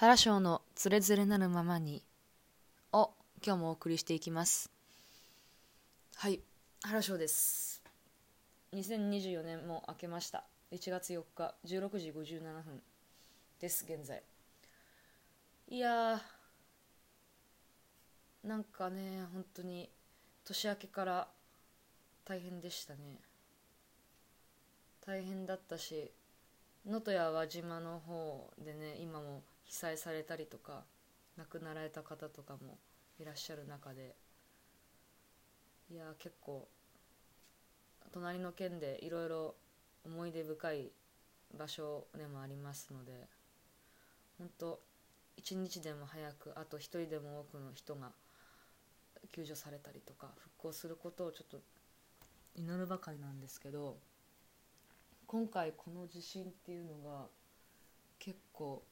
原章のつれづれなるままに。を今日もお送りしていきます。はい原章です。2024年も明けました。1月4日16時57分です現在。いやーなんかね本当に年明けから大変でしたね。大変だったし能登や輪島の方でね今も被災されたりとか亡くなられた方とかもいらっしゃる中でいや結構隣の県でいろいろ思い出深い場所でもありますので本当一日でも早くあと一人でも多くの人が救助されたりとか復興することをちょっと祈るばかりなんですけど今回この地震っていうのが結構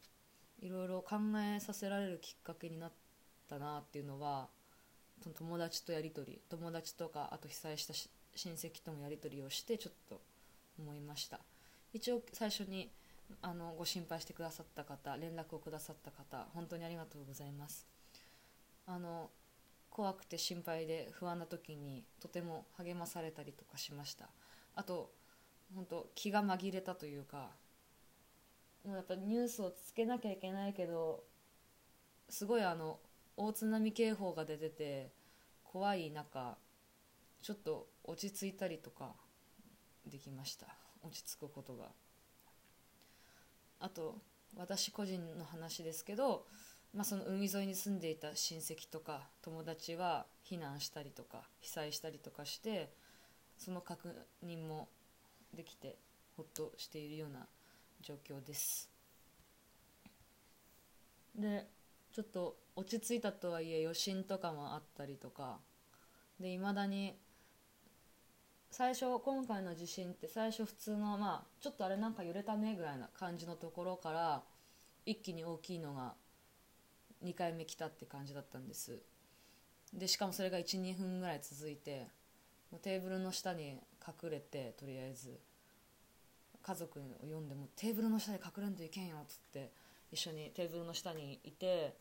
いろいろ考えさせられるきっかけになったなっていうのはその友達とやり取り友達とかあと被災した親戚ともやり取りをしてちょっと思いました。一応最初にあのご心配してくださった方連絡をくださった方本当にありがとうございます。あの怖くて心配で不安な時にとても励まされたりとかしました。あと本当気が紛れたというかやっぱニュースをつけなきゃいけないけどすごいあの大津波警報が出てて怖い中ちょっと落ち着いたりとかできました。落ち着くことが。あと私個人の話ですけど、まあ、その海沿いに住んでいた親戚とか友達は避難したりとか被災したりとかしてその確認もできてほっとしているような状況です。でちょっと落ち着いたとはいえ余震とかもあったりとか。でいまだに最初今回の地震って最初普通のまあちょっとあれなんか揺れたねぐらいな感じのところから一気に大きいのが2回目来たって感じだったんです。でしかもそれが12分ぐらい続いてもうテーブルの下に隠れてとりあえず。家族を呼んでもテーブルの下で隠れんといけんよっつって一緒にテーブルの下にいて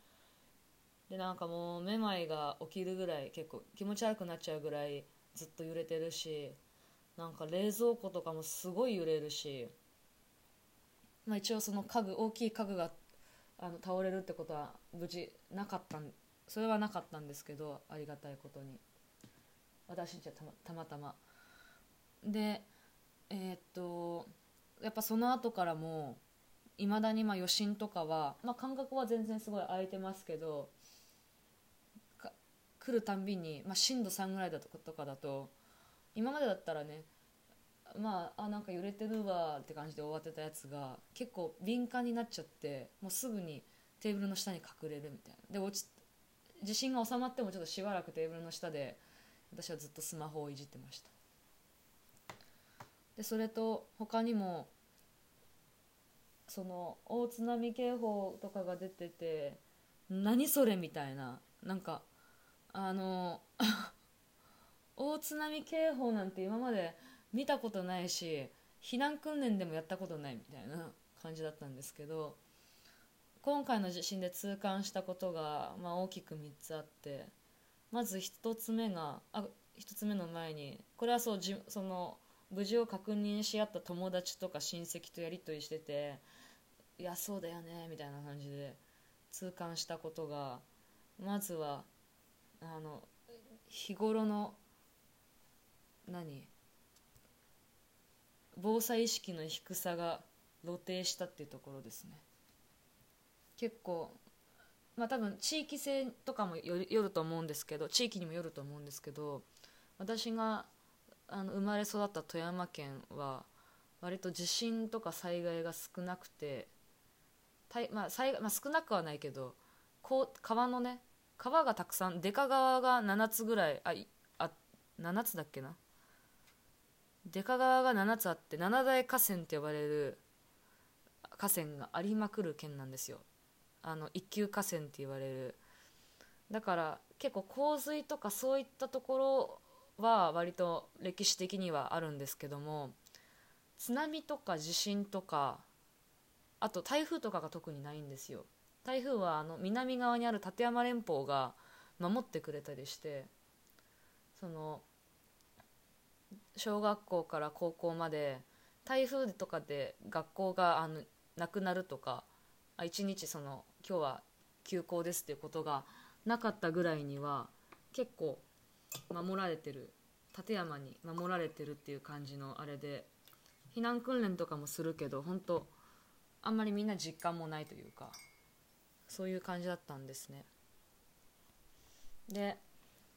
でなんかもうめまいが起きるぐらい結構気持ち悪くなっちゃうぐらいずっと揺れてるしなんか冷蔵庫とかもすごい揺れるし、まあ、一応その家具大きい家具があの倒れるってことは無事なかったんそれはなかったんですけどありがたいことに。私じゃたまたま。でえー、っとやっぱその後からもいまだにまあ余震とかは、まあ、感覚は全然すごい空いてますけど来るたんびに、まあ、震度3ぐらいだとかだと今までだったらねまああなんか揺れてるわって感じで終わってたやつが結構敏感になっちゃってもうすぐにテーブルの下に隠れるみたいな。で落ち地震が収まってもちょっとしばらくテーブルの下で私はずっとスマホをいじってました。でそれと他にもその大津波警報とかが出てて何それみたいななんかあの 大津波警報なんて今まで見たことないし避難訓練でもやったことないみたいな感じだったんですけど今回の地震で痛感したことが、まあ、大きく3つあってまず1つ目があ1つ目の前にこれはそうじその無事を確認し合った友達とか親戚とやり取りしてていやそうだよねみたいな感じで痛感したことがまずはあの日頃の何防災意識の低さが露呈したっていうところですね。結構まあ多分地域性とかもよると思うんですけど地域にもよると思うんですけど私があの生まれ育った富山県は割と地震とか災害が少なくてたいまあ災まあ、少なくはないけどこう川のね川がたくさん出川が7つぐらいああ7つだっけな？出川が7つあって七大河川って呼ばれる河川がありまくる県なんですよ。あの一級河川って言われる。だから結構洪水とかそういったところは割と歴史的にはあるんですけども津波とか地震とかあと台風とかが特にないんですよ。台風はあの南側にある立山連峰が守ってくれたりしてその小学校から高校まで台風とかで学校があのなくなるとかあ一日その今日は休校ですっていうことがなかったぐらいには結構守られてる立山に守られてるっていう感じのあれで避難訓練とかもするけど本当あんまりみんな実感もないというかそういう感じだったんですね。で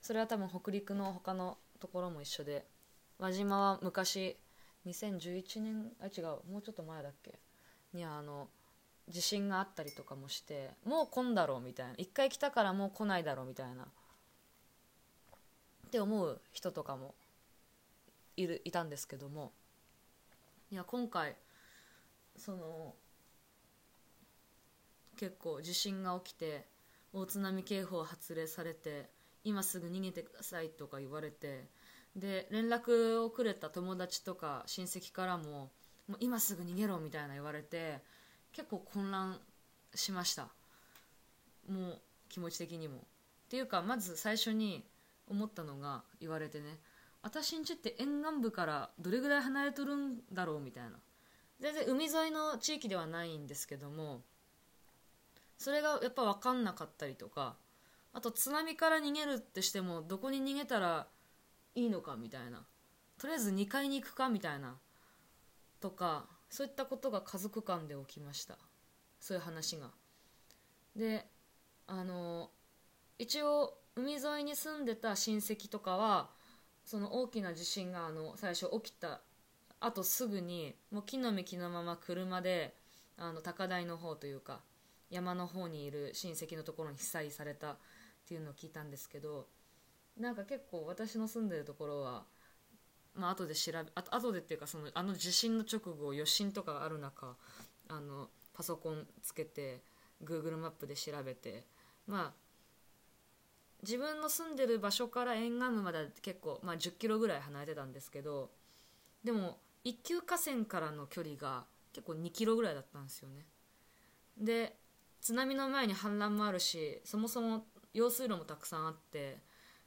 それは多分北陸の他のところも一緒で輪島は昔2011年あ違うもうちょっと前だっけ？にあの地震があったりとかもしてもう来んだろうみたいな一回来たからもう来ないだろうみたいなって思う人とかもいるいたんですけども。いや今回その結構地震が起きて大津波警報発令されて今すぐ逃げてくださいとか言われてで連絡をくれた友達とか親戚からももう今すぐ逃げろみたいな言われて結構混乱しました。もう気持ち的にも。っていうかまず最初に思ったのが言われてね私んちって沿岸部からどれぐらい離れとるんだろう？みたいな。全然海沿いの地域ではないんですけどもそれがやっぱ分かんなかったりとかあと津波から逃げるってしてもどこに逃げたらいいのかみたいな。とりあえず2階に行くかみたいな。とかそういったことが家族間で起きました。そういう話が。であの一応海沿いに住んでた親戚とかはその大きな地震があの最初起きたあとすぐにもう木の実木のまま車であの高台の方というか山の方にいる親戚のところに被災されたっていうのを聞いたんですけどなんか結構私の住んでるところは、まあ後で調べあ後でっていうかそのあの地震の直後余震とかがある中あのパソコンつけて Google マップで調べてまあ自分の住んでる場所から沿岸部まで結構、まあ、10キロぐらい離れてたんですけどでも一級河川からの距離が結構2キロぐらいだったんですよね。で津波の前に氾濫もあるしそもそも用水路もたくさんあって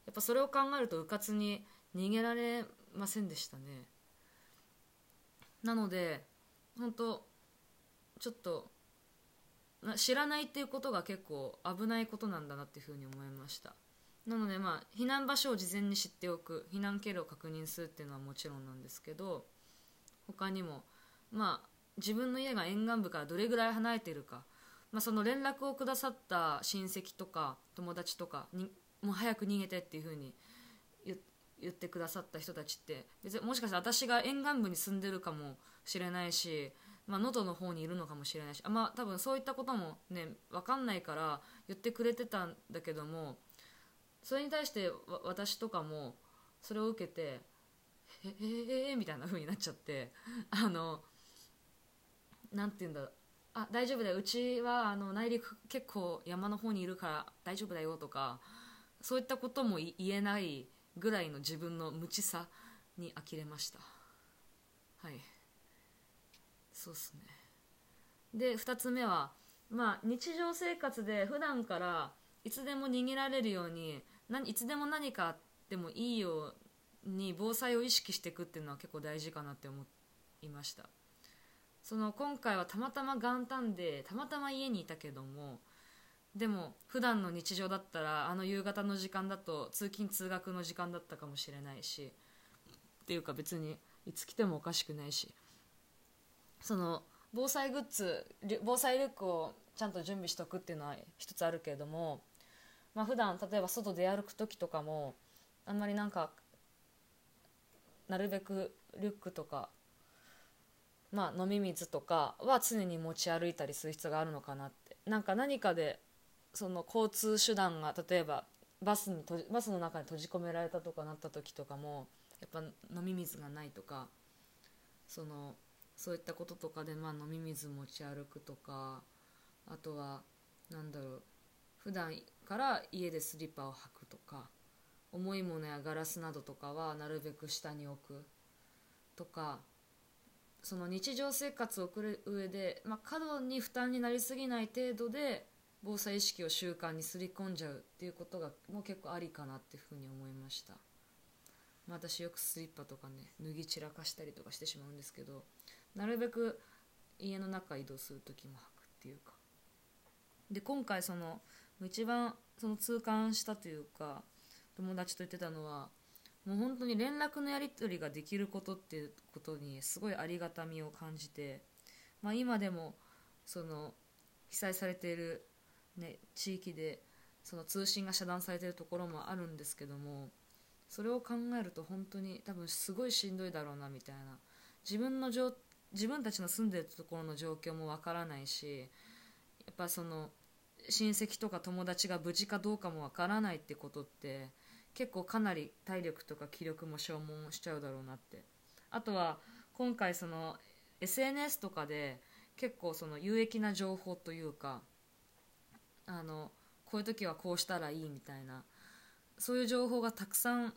やっぱそれを考えるとうかつに逃げられませんでしたね。なので本当ちょっと知らないっていうことが結構危ないことなんだなっていうふうに思いました。なのでまあ避難場所を事前に知っておく避難経路を確認するっていうのはもちろんなんですけど他にもまあ自分の家が沿岸部からどれぐらい離れてるか、まあ、その連絡をくださった親戚とか友達とかにもう早く逃げてっていうふうに言ってくださった人たちって別にもしかしたら私が沿岸部に住んでるかもしれないしまあ、能登の方にいるのかもしれないしあ、ま、多分そういったこともね分かんないから言ってくれてたんだけどもそれに対して私とかもそれを受けて「ええー、みたいな風になっちゃって あのなんて言うんだあ大丈夫だよ。うちはあの内陸結構山の方にいるから大丈夫だよとかそういったことも言えないぐらいの自分の無知さに呆れました。はい。そうっすね。で2つ目はまあ日常生活で普段からいつでも逃げられるようにいつでも何かあってもいいように防災を意識していくっていうのは結構大事かなって思いました。その今回はたまたま元旦でたまたま家にいたけどもでも普段の日常だったらあの夕方の時間だと通勤通学の時間だったかもしれないしっていうか別にいつ来てもおかしくないしその防災グッズ防災リュックをちゃんと準備しとくっていうのは一つあるけれども、まあ普段例えば外出歩く時とかもあんまりなんかなるべくリュックとか、まあ、飲み水とかは常に持ち歩いたりする必要があるのかなって。なんか何かでその交通手段が例えばバスにバスの中に閉じ込められたとかなった時とかもやっぱ飲み水がないとかそのそういったこととかで、まあ、飲み水持ち歩くとかあとは何だろう普段から家でスリッパを履くとか重いものやガラスなどとかはなるべく下に置くとかその日常生活を送る上で、まあ、過度に負担になりすぎない程度で防災意識を習慣にすり込んじゃうっていうことがもう結構ありかなっていうふうに思いました、まあ、私よくスリッパとかね脱ぎ散らかしたりとかしてしまうんですけどなるべく家の中移動する時も履くっていうか。で今回その一番その痛感したというか友達と言ってたのはもう本当に連絡のやり取りができることっていうことにすごいありがたみを感じて、まあ、今でもその被災されている、ね、地域でその通信が遮断されているところもあるんですけどもそれを考えると本当に多分すごいしんどいだろうなみたいな自分の自分たちの住んでるところの状況もわからないしやっぱその親戚とか友達が無事かどうかもわからないってことって結構かなり体力とか気力も消耗しちゃうだろうなって。あとは今回その SNS とかで結構その有益な情報というかあのこういう時はこうしたらいいみたいなそういう情報がたくさん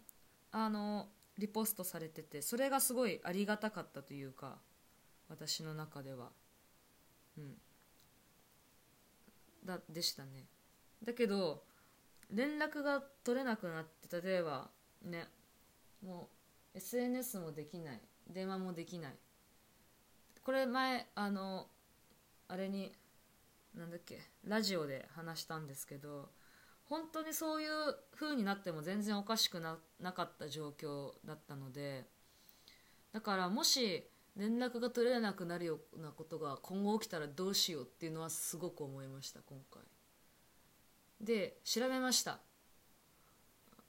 あのリポストされててそれがすごいありがたかったというか私の中では。うん。だでしたね。だけど連絡が取れなくなって例えばねもう SNS もできない。電話もできない。これ前あのあれになんだっけラジオで話したんですけど本当にそういう風になっても全然おかしくななかった状況だったのでだからもし連絡が取れなくなるようなことが今後起きたらどうしようっていうのはすごく思いました今回。で調べました。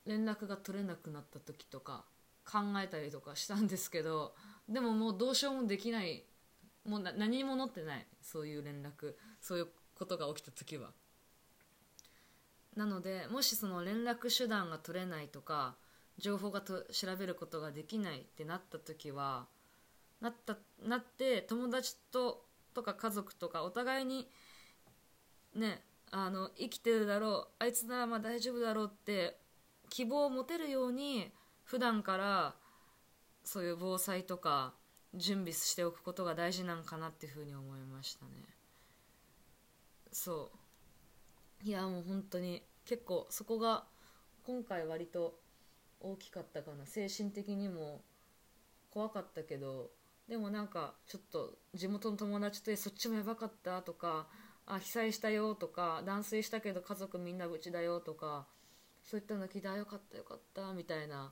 連絡が取れなくなった時とか考えたりとかしたんですけどでももうどうしようもできない。もう何も載ってない。そういう連絡。そういうことが起きた時は。なのでもしその連絡手段が取れないとか情報がと調べることができないってなった時はなったなって友達ととか家族とかお互いにねあの生きてるだろうあいつならまあ大丈夫だろうって希望を持てるように普段からそういう防災とか準備しておくことが大事なんかなっていうふうに思いましたね。そう。いやもう本当に結構そこが今回割と大きかったかな。精神的にも怖かったけどでもなんかちょっと地元の友達とそっちもやばかった？とかあ被災したよ？とか断水したけど家族みんなうちだよ？とかそういったの聞いたよかったよかったみたいな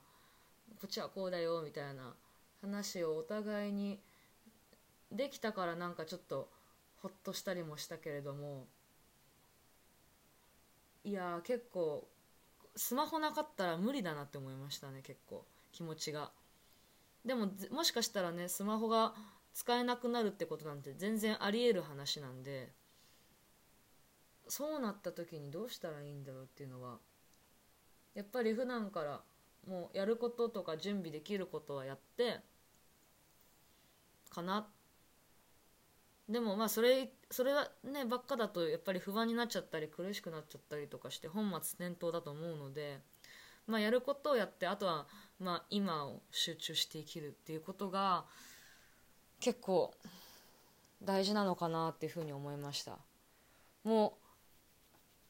こっちはこうだよみたいな話をお互いにできたからなんかちょっとほっとしたりもしたけれどもいや結構スマホなかったら無理だなって思いましたね結構気持ちが。でももしかしたらねスマホが使えなくなるってことなんて全然ありえる話なんでそうなった時にどうしたらいいんだろうっていうのはやっぱり普段からもうやることとか準備できることはやってかな。でもまあそれそれはねばっかだとやっぱり不安になっちゃったり苦しくなっちゃったりとかして本末転倒だと思うのでまあやることをやってあとはまあ、今を集中して生きるっていうことが結構大事なのかなっていうふうに思いました。も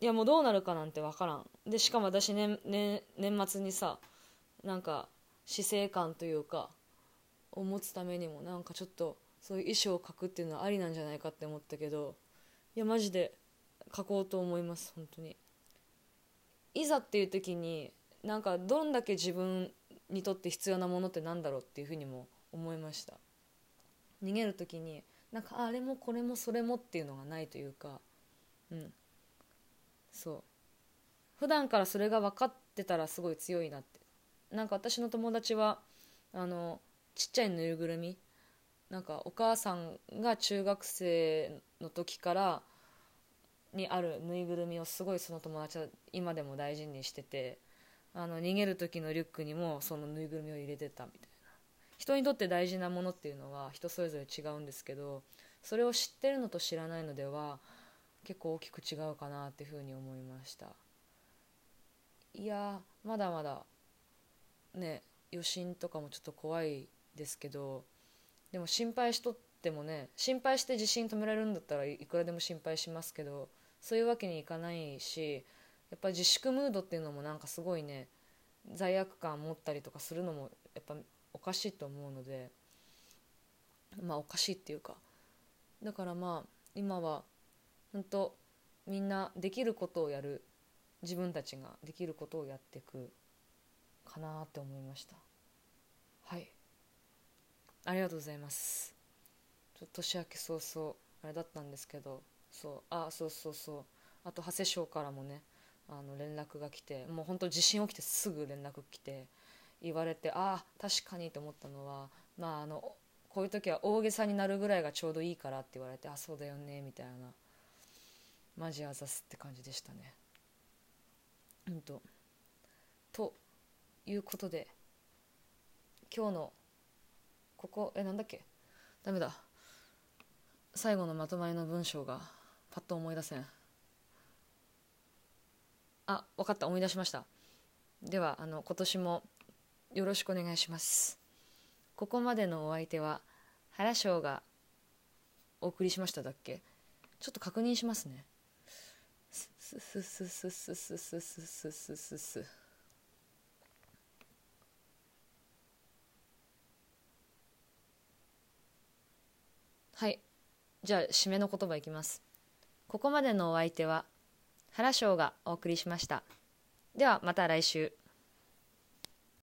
ういやもうどうなるかなんて分からん。でしかも私年、ね、年末にさなんか死生観というかを持つためにもなんかちょっとそういう衣装を描くっていうのはありなんじゃないかって思ったけどいやマジで描こうと思います本当に。いざっていう時になんかどんだけ自分にとって必要なものって何だろうっていうふうにも思いました。逃げる時になんかあれもこれもそれもっていうのがないというかうん。そう。普段からそれが分かってたらすごい強いなって。なんか私の友達はあのちっちゃいぬいぐるみ。なんかお母さんが中学生の時からにあるぬいぐるみをすごいその友達は今でも大事にしててあの逃げる時のリュックにもそのぬいぐるみを入れてたみたいな。人にとって大事なものっていうのは人それぞれ違うんですけどそれを知ってるのと知らないのでは結構大きく違うかなっていうふうに思いました。いやまだまだね余震とかもちょっと怖いですけどでも心配しとってもね心配して地震止められるんだったらいくらでも心配しますけどそういうわけにいかないしやっぱり自粛ムードっていうのもなんかすごいね罪悪感持ったりとかするのもやっぱおかしいと思うのでまあおかしいっていうか。だからまあ今は本当みんなできることをやる自分たちができることをやっていくかなって思いました。はい。ありがとうございます。ちょ年明け早々あれだったんですけどそうあそうそうそう。あと長谷賞からもねあの連絡が来てもう本当地震起きてすぐ連絡来て言われてああ確かにと思ったのはまああのこういう時は大げさになるぐらいがちょうどいいからって言われてあそうだよねみたいなマジあざすって感じでしたね。うんと。ということで今日のここえなんだっけ？ダメだ。最後のまとまりの文章がパッと思い出せん。あ分かった。思い出しました。ではあの今年もよろしくお願いします。ここまでのお相手は原翔がお送りしましただっけ？ちょっと確認しますね。すすすすすすすすすすす。はい。じゃあ締めの言葉いきます。ここまでのお相手は原翔がお送りしました。ではまた来週。